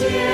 奇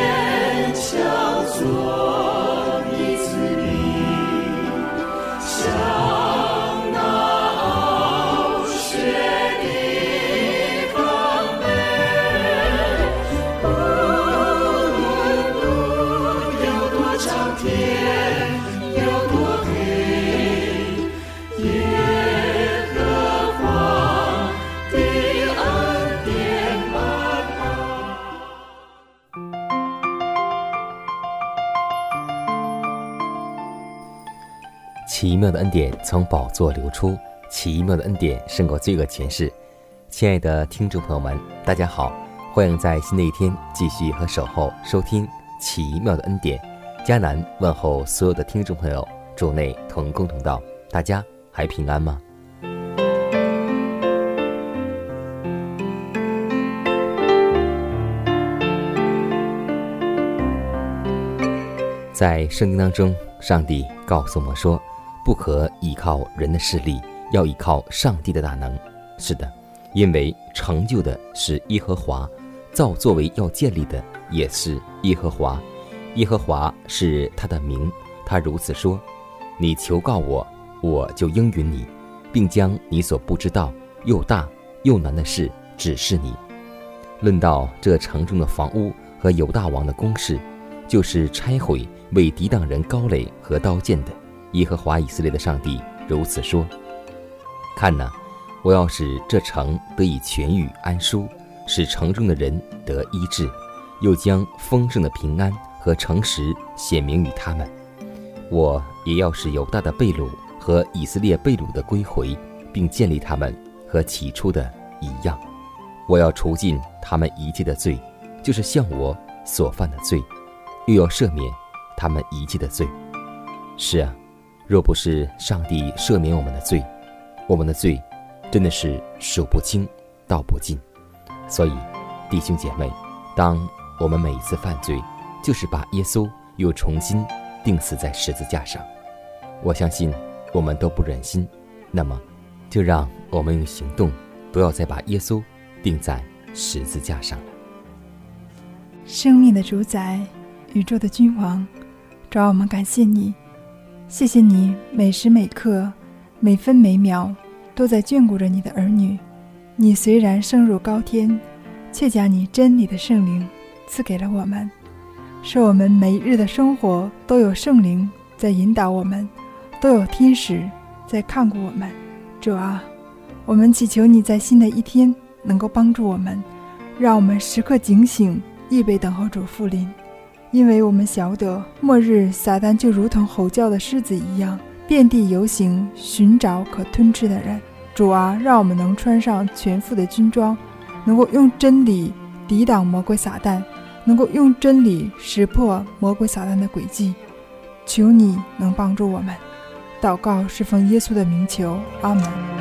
妙的恩典从宝座流出，奇妙的恩典胜过罪恶权势。亲爱的听众朋友们，大家好，欢迎在新的一天继续和守候收听奇妙的恩典。迦南问候所有的听众朋友，祝内同工同道，大家还平安吗？在圣经当中，上帝告诉我们说。不可依靠人的势力，要依靠上帝的大能。是的，因为成就的是耶和华，造作为要建立的也是耶和华。耶和华是他的名。他如此说：“你求告我，我就应允你，并将你所不知道又大又难的事指示你。”论到这城中的房屋和犹大王的宫室，就是拆毁为抵挡人高垒和刀剑的。耶和华以色列的上帝如此说：“看哪，我要使这城得以痊愈安舒，使城中的人得医治，又将丰盛的平安和诚实显明于他们。我也要使犹大的贝鲁和以色列贝鲁的归回，并建立他们和起初的一样。我要除尽他们一切的罪，就是向我所犯的罪，又要赦免他们一切的罪。是啊。”若不是上帝赦免我们的罪，我们的罪真的是数不清、道不尽。所以，弟兄姐妹，当我们每一次犯罪，就是把耶稣又重新钉死在十字架上。我相信我们都不忍心，那么就让我们用行动，不要再把耶稣钉在十字架上了。生命的主宰，宇宙的君王，主要我们感谢你。谢谢你每时每刻、每分每秒都在眷顾着你的儿女。你虽然升入高天，却将你真理的圣灵赐给了我们，使我们每日的生活都有圣灵在引导我们，都有天使在看顾我们。主啊，我们祈求你在新的一天能够帮助我们，让我们时刻警醒，预备等候主复临。因为我们晓得，末日撒旦就如同吼叫的狮子一样，遍地游行，寻找可吞吃的人。主啊，让我们能穿上全副的军装，能够用真理抵挡魔鬼撒旦，能够用真理识破魔鬼撒旦的诡计。求你能帮助我们。祷告是奉耶稣的名求，阿门。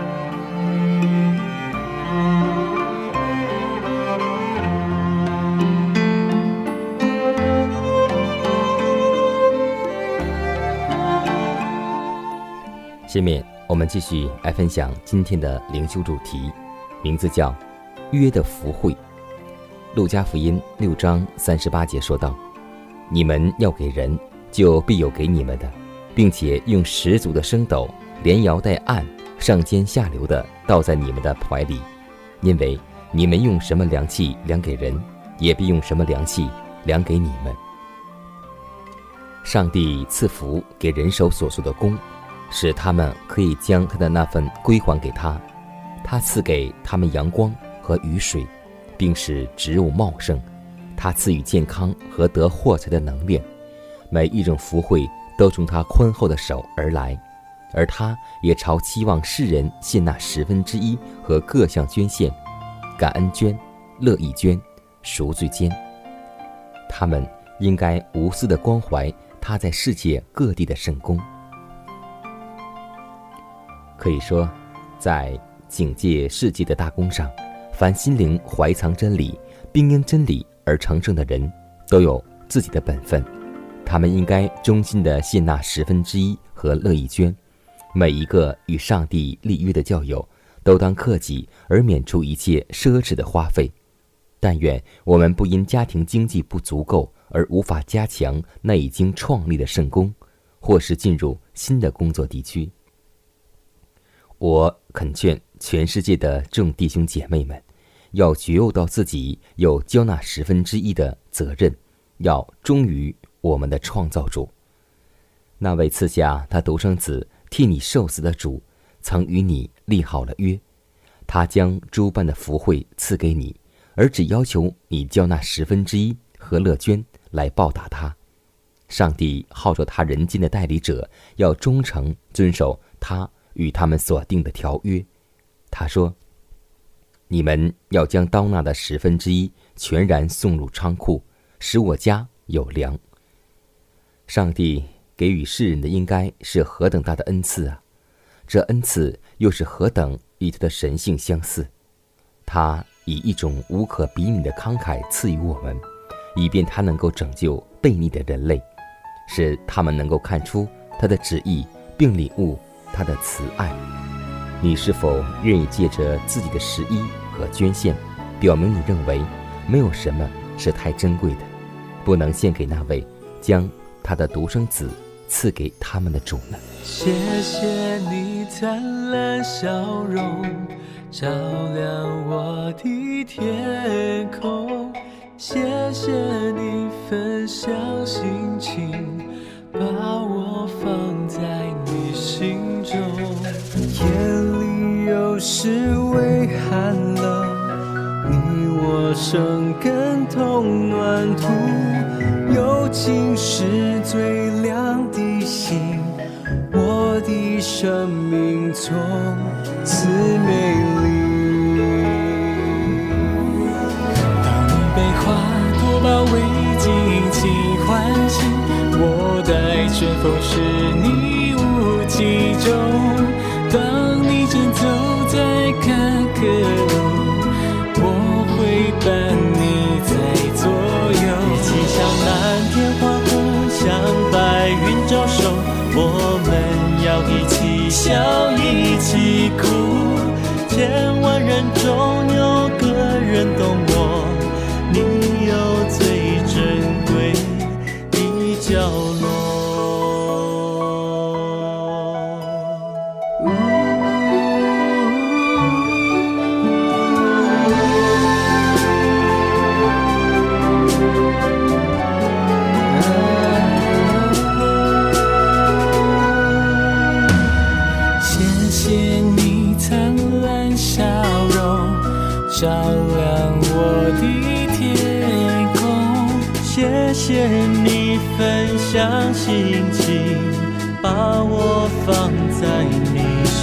下面我们继续来分享今天的灵修主题，名字叫“约的福会”。路加福音六章三十八节说道：“你们要给人，就必有给你们的，并且用十足的升斗，连摇带按，上尖下流的倒在你们的怀里，因为你们用什么量器量给人，也必用什么量器量给你们。上帝赐福给人手所做的工。”使他们可以将他的那份归还给他，他赐给他们阳光和雨水，并使植物茂盛，他赐予健康和得获财的能力。每一种福惠都从他宽厚的手而来，而他也朝期望世人献纳十分之一和各项捐献，感恩捐、乐意捐、赎罪捐。他们应该无私的关怀他在世界各地的圣功。可以说，在警戒世界的大功上，凡心灵怀藏真理，并因真理而成圣的人，都有自己的本分。他们应该衷心的信纳十分之一和乐意捐。每一个与上帝立约的教友，都当克己而免除一切奢侈的花费。但愿我们不因家庭经济不足够而无法加强那已经创立的圣功，或是进入新的工作地区。我恳劝全世界的众弟兄姐妹们，要觉悟到自己有交纳十分之一的责任，要忠于我们的创造主。那位赐下他独生子替你受死的主，曾与你立好了约，他将诸般的福惠赐给你，而只要求你交纳十分之一和乐捐来报答他。上帝号召他人间的代理者要忠诚遵守他。与他们所定的条约，他说：“你们要将刀纳的十分之一全然送入仓库，使我家有粮。”上帝给予世人的应该是何等大的恩赐啊！这恩赐又是何等与他的神性相似？他以一种无可比拟的慷慨赐予我们，以便他能够拯救悖逆的人类，使他们能够看出他的旨意，并领悟。他的慈爱，你是否愿意借着自己的十一和捐献，表明你认为没有什么是太珍贵的，不能献给那位将他的独生子赐给他们的主呢？谢谢你灿烂笑容，照亮我的天空。谢谢你分享心情，把我放夜里有时微寒冷，你我生根同暖土，友情是最亮的星，我的生命从此美丽。当你被花朵包围，尽情欢喜，我待春风是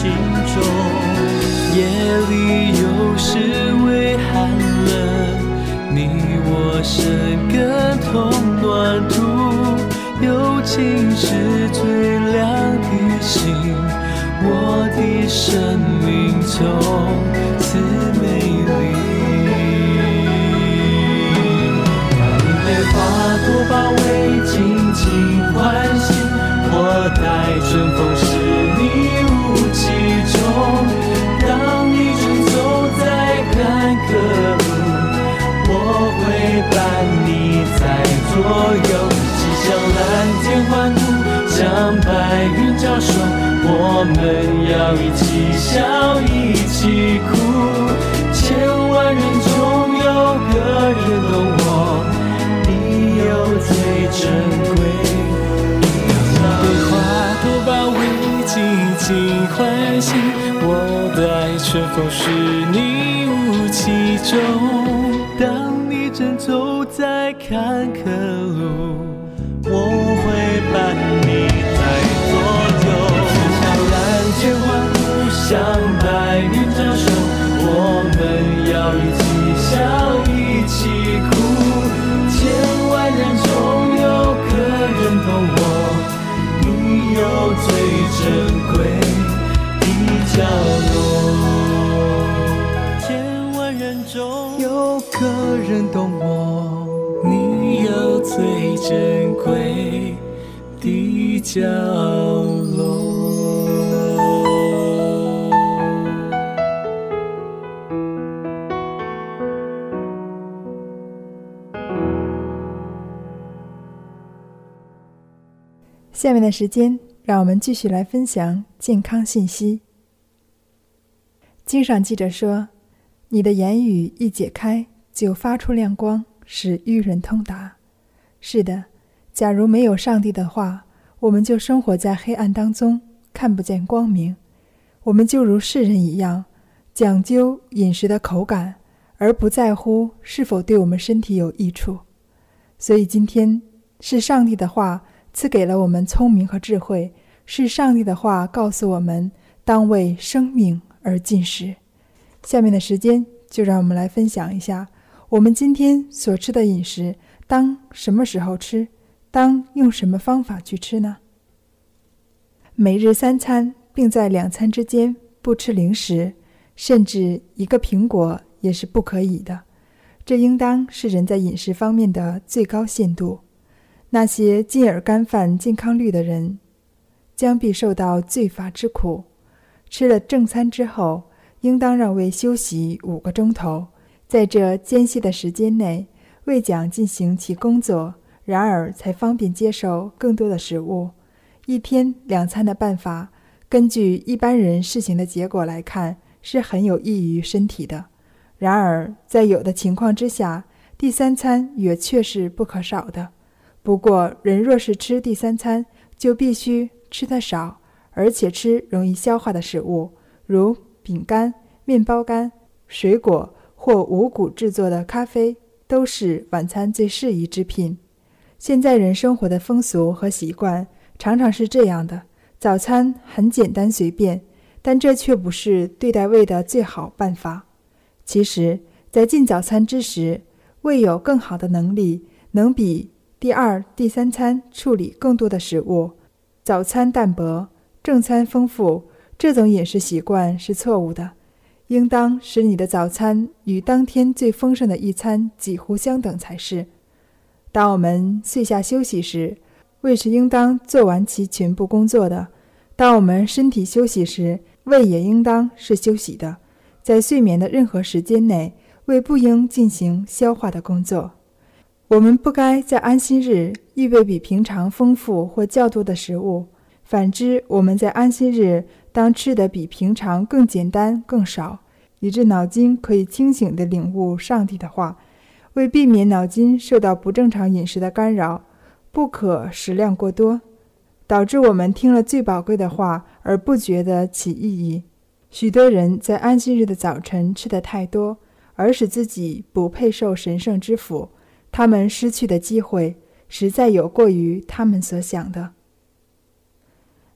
心中夜里有时微寒冷你我生根同暖土友情是最亮的星我的生命中我们要一起笑，一起哭。千万人中有个人懂我，你有最珍贵。当被花朵包围，尽情欢喜。我待春风是你雾气中。当你正走在坎坷角落千万人中有个人懂我你有最珍贵的角落。下面的时间让我们继续来分享健康信息。经上记着说：“你的言语一解开，就发出亮光，使愚人通达。”是的，假如没有上帝的话，我们就生活在黑暗当中，看不见光明。我们就如世人一样，讲究饮食的口感，而不在乎是否对我们身体有益处。所以今天是上帝的话。赐给了我们聪明和智慧，是上帝的话告诉我们，当为生命而进食。下面的时间，就让我们来分享一下我们今天所吃的饮食，当什么时候吃，当用什么方法去吃呢？每日三餐，并在两餐之间不吃零食，甚至一个苹果也是不可以的。这应当是人在饮食方面的最高限度。那些进而干犯健康律的人，将必受到罪罚之苦。吃了正餐之后，应当让胃休息五个钟头，在这间隙的时间内，胃将进行其工作，然而才方便接受更多的食物。一天两餐的办法，根据一般人试行的结果来看，是很有益于身体的。然而，在有的情况之下，第三餐也确是不可少的。不过，人若是吃第三餐，就必须吃得少，而且吃容易消化的食物，如饼干、面包干、水果或五谷制作的咖啡，都是晚餐最适宜之品。现在人生活的风俗和习惯常常是这样的：早餐很简单随便，但这却不是对待胃的最好办法。其实，在进早餐之时，胃有更好的能力，能比。第二、第三餐处理更多的食物，早餐淡薄，正餐丰富。这种饮食习惯是错误的，应当使你的早餐与当天最丰盛的一餐几乎相等才是。当我们睡下休息时，胃是应当做完其全部工作的；当我们身体休息时，胃也应当是休息的。在睡眠的任何时间内，胃不应进行消化的工作。我们不该在安息日预备比平常丰富或较多的食物。反之，我们在安息日当吃的比平常更简单、更少，以致脑筋可以清醒地领悟上帝的话。为避免脑筋受到不正常饮食的干扰，不可食量过多，导致我们听了最宝贵的话而不觉得其意义。许多人在安息日的早晨吃得太多，而使自己不配受神圣之福。他们失去的机会实在有过于他们所想的。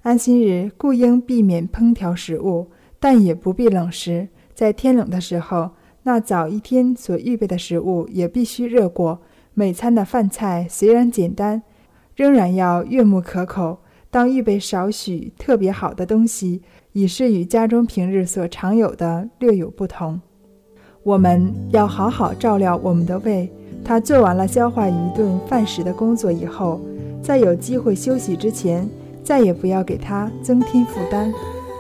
安心日故应避免烹调食物，但也不必冷食。在天冷的时候，那早一天所预备的食物也必须热过。每餐的饭菜虽然简单，仍然要悦目可口。当预备少许特别好的东西，已是与家中平日所常有的略有不同。我们要好好照料我们的胃。他做完了消化一顿饭食的工作以后，在有机会休息之前，再也不要给他增添负担，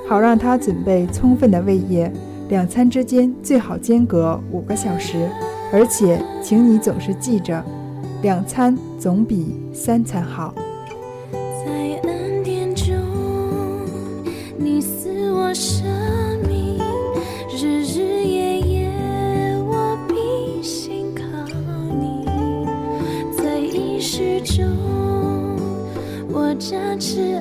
好让他准备充分的胃液。两餐之间最好间隔五个小时，而且请你总是记着，两餐总比三餐好。下次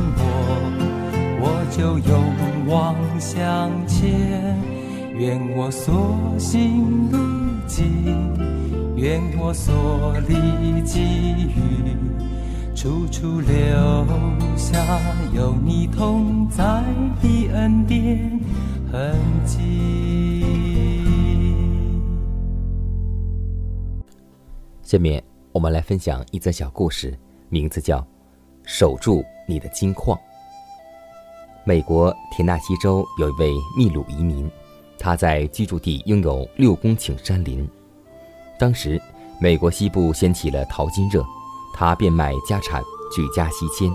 就勇往向前。愿我所行路径，愿我所历际遇，处处留下有你同在的恩典痕迹。下面我们来分享一则小故事，名字叫《守住你的金矿》。美国田纳西州有一位秘鲁移民，他在居住地拥有六公顷山林。当时，美国西部掀起了淘金热，他变卖家产，举家西迁，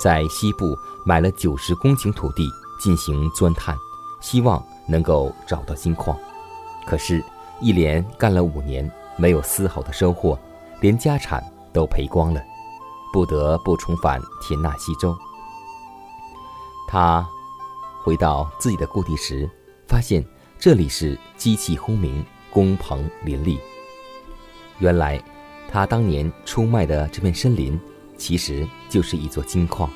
在西部买了九十公顷土地进行钻探，希望能够找到金矿。可是，一连干了五年，没有丝毫的收获，连家产都赔光了，不得不重返田纳西州。他回到自己的故地时，发现这里是机器轰鸣，工棚林立。原来，他当年出卖的这片森林，其实就是一座金矿。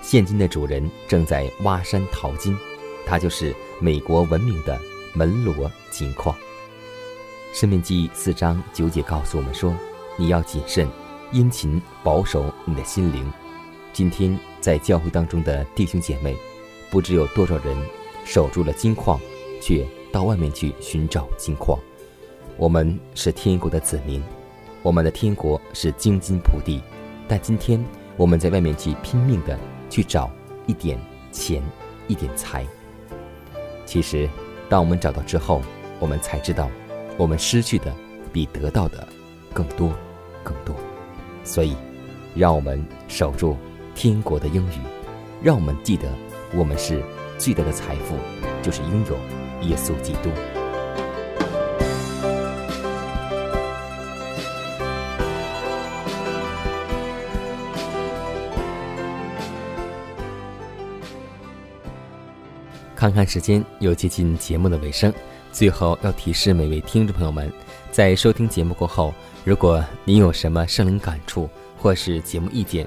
现今的主人正在挖山淘金，它就是美国闻名的门罗金矿。《生命记》四章九节告诉我们说：“你要谨慎，殷勤保守你的心灵。”今天在教会当中的弟兄姐妹，不知有多少人守住了金矿，却到外面去寻找金矿。我们是天国的子民，我们的天国是京津铺地，但今天我们在外面去拼命的去找一点钱，一点财。其实，当我们找到之后，我们才知道，我们失去的比得到的更多，更多。所以，让我们守住天国的应许，让我们记得，我们是最大的财富，就是拥有耶稣基督。看看时间，又接近节目的尾声。最后要提示每位听众朋友们，在收听节目过后，如果您有什么圣灵感触或是节目意见，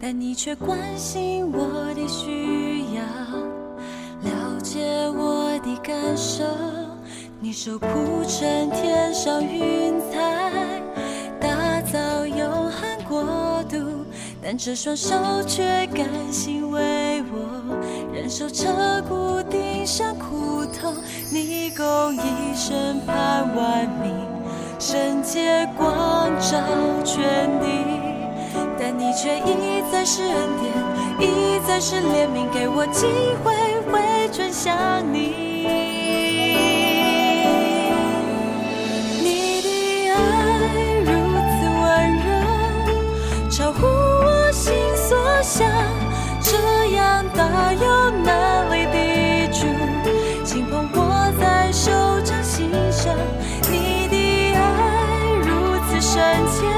但你却关心我的需要。了解我的感受，你守铺成天上云彩，打造永恒国度，但这双手却甘心为我忍受彻骨钉上苦痛。你共一生盼万民，圣洁光照全地。你却一再是恩典，一再是怜悯，给我机会回转向你。你的爱如此温柔，超乎我心所想，这样大有能力的主，轻捧我在手掌心上。你的爱如此深切。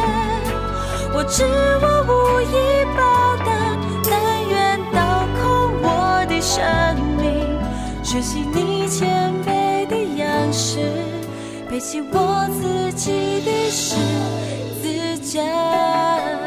我知我以报答，但愿倒空我的生命，学习你谦卑的样式，背起我自己的十字架。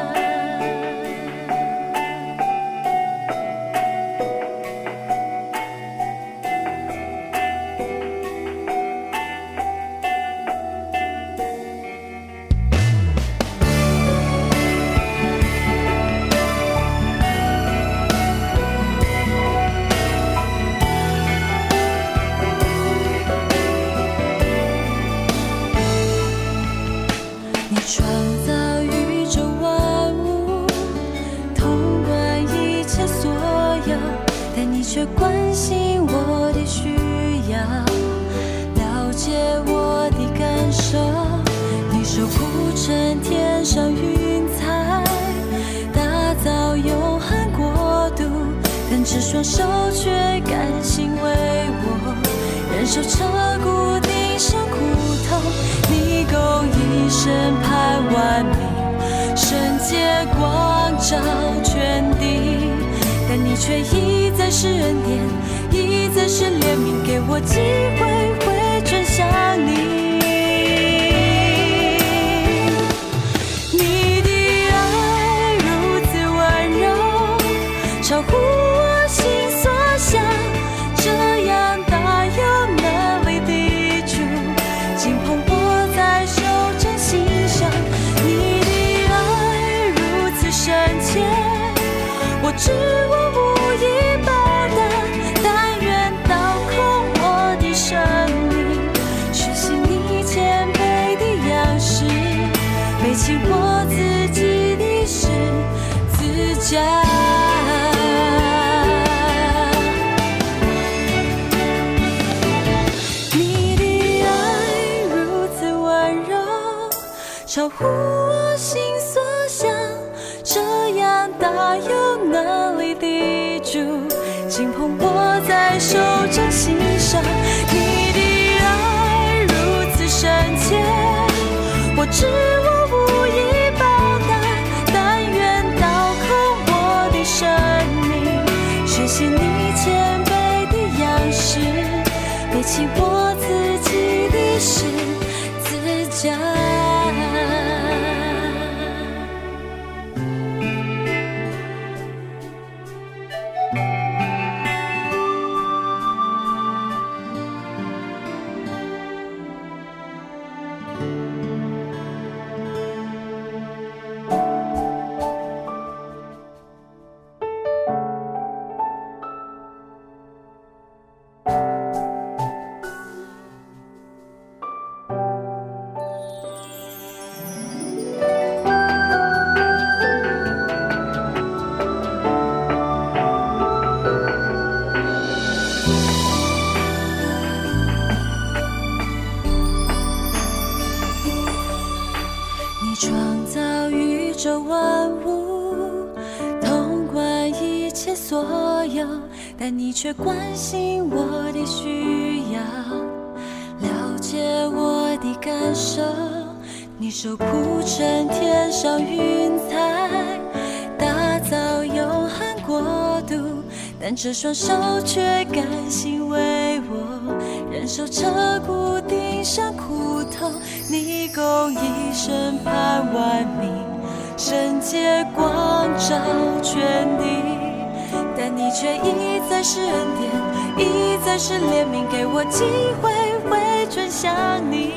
却一再是恩典，一再是怜悯，给我机会回转向你。超乎我心所想。这样大又哪里抵住？紧捧握在手掌心上，你的爱如此深切，我知我无以报答，但愿倒空我的生命，学习你谦卑的样式，背起我自己的事。但你却关心我的需要，了解我的感受。你手铺成天上云彩，打造永恒国度，但这双手却甘心为我忍受彻骨顶上苦痛。你共一生盼万民，圣洁光照全地，但你却一再是恩典，一再是怜悯，给我机会回转向你。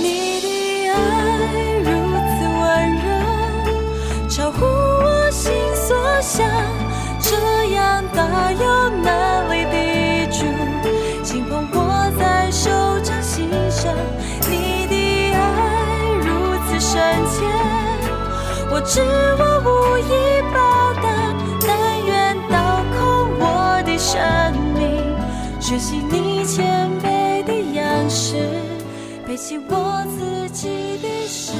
你的爱如此温柔，超乎我心所想，这样大有难力的主，轻捧我在手掌心上。你的爱如此深切，我知我学习你谦卑的样式，背起我自己的诗